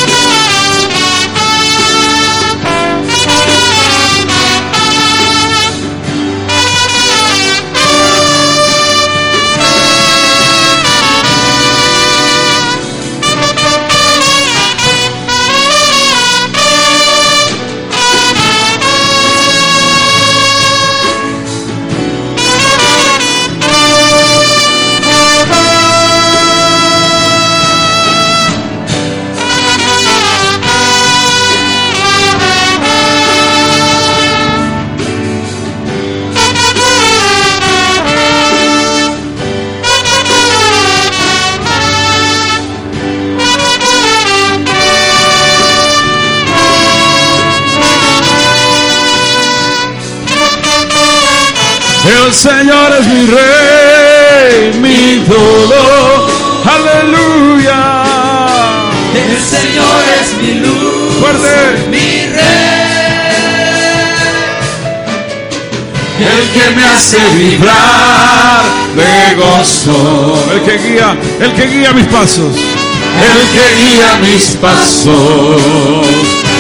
Hace vibrar de gozo. El que guía, el que guía mis pasos. El que guía mis pasos.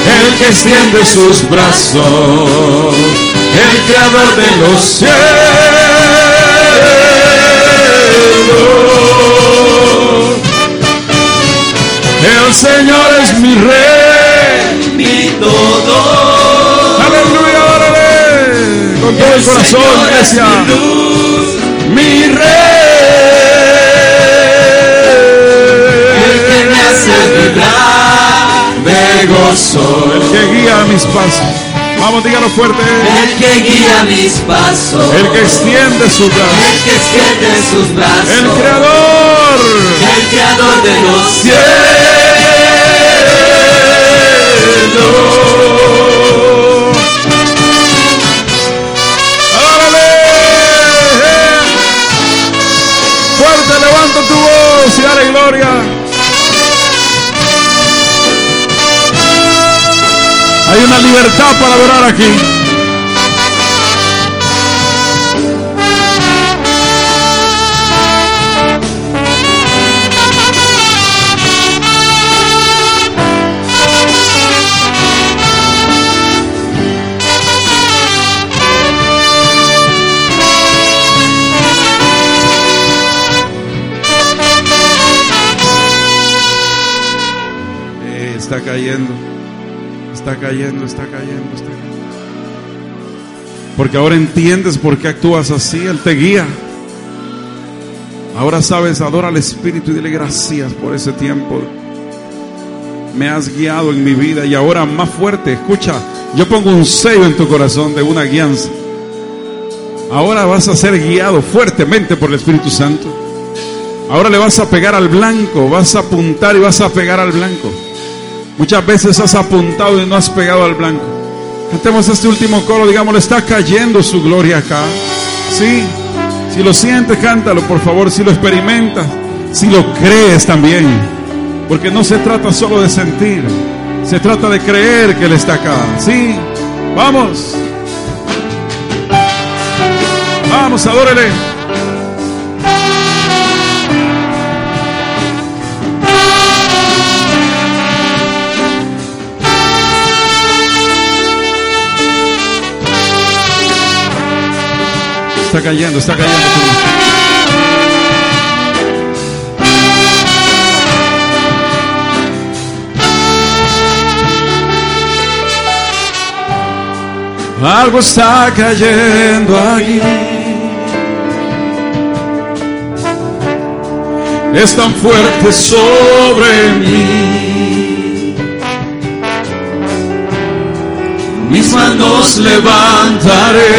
El que extiende sus brazos. El creador de los cielos. El Señor es mi rey. Mi todo. Con todo el corazón, Señor es iglesia. mi luz, Mi rey. el que me hace vibrar de gozo. El que guía mis pasos. Vamos, dígalo fuerte. El que guía mis pasos. El que extiende su brazo. El que extiende sus brazos. El creador. El creador de los cielos. Para adorar aquí. Eh, está cayendo. Cayendo, está cayendo, está cayendo. Porque ahora entiendes por qué actúas así. Él te guía. Ahora sabes, adora al Espíritu y dile gracias por ese tiempo. Me has guiado en mi vida y ahora más fuerte, escucha, yo pongo un sello en tu corazón de una guianza. Ahora vas a ser guiado fuertemente por el Espíritu Santo. Ahora le vas a pegar al blanco, vas a apuntar y vas a pegar al blanco. Muchas veces has apuntado y no has pegado al blanco. Cantemos este último coro, digamos, le está cayendo su gloria acá. Sí, si lo sientes, cántalo, por favor, si lo experimentas, si lo crees también. Porque no se trata solo de sentir, se trata de creer que Él está acá. Sí, vamos. Vamos, adórele. Está cayendo, está cayendo. Algo está cayendo aquí. Es tan fuerte sobre mí. Mis manos levantaré.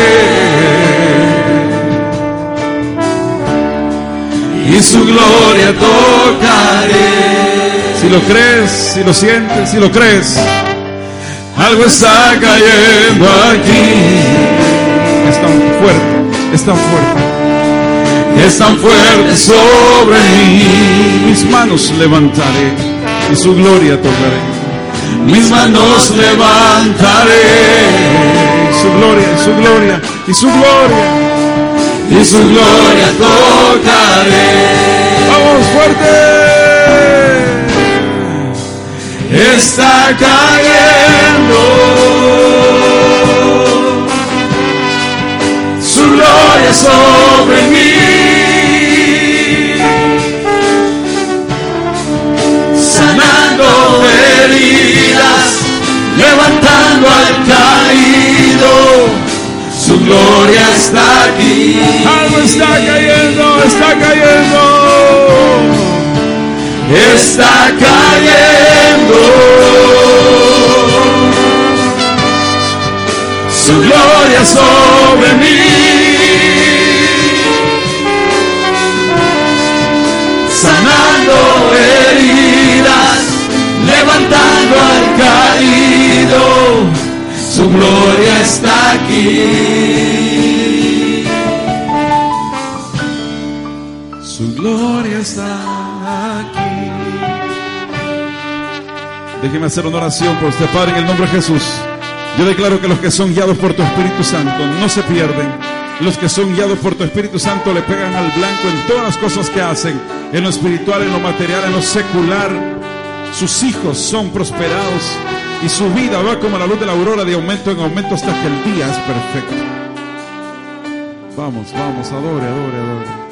Su gloria tocaré. Si lo crees, si lo sientes, si lo crees. Algo está cayendo aquí. Es tan fuerte, es tan fuerte. Es tan fuerte sobre mí. Mis manos levantaré y su gloria tocaré. Mis manos levantaré. Su gloria, su gloria y su gloria. Y su gloria tocaré. Vamos fuerte está cayendo. Su gloria sobre mí. Sanando heridas, levantando al caído. Gloria está aquí. Algo está cayendo, está cayendo está cayendo. Su gloria sobre mí. Sanando heridas, levantando al caído. Su gloria está aquí. Su gloria está aquí. Déjeme hacer una oración por usted, Padre, en el nombre de Jesús. Yo declaro que los que son guiados por tu Espíritu Santo no se pierden. Los que son guiados por tu Espíritu Santo le pegan al blanco en todas las cosas que hacen, en lo espiritual, en lo material, en lo secular. Sus hijos son prosperados y su vida va como la luz de la aurora de aumento en aumento hasta que el día es perfecto. Vamos, vamos, adore, adore, adore.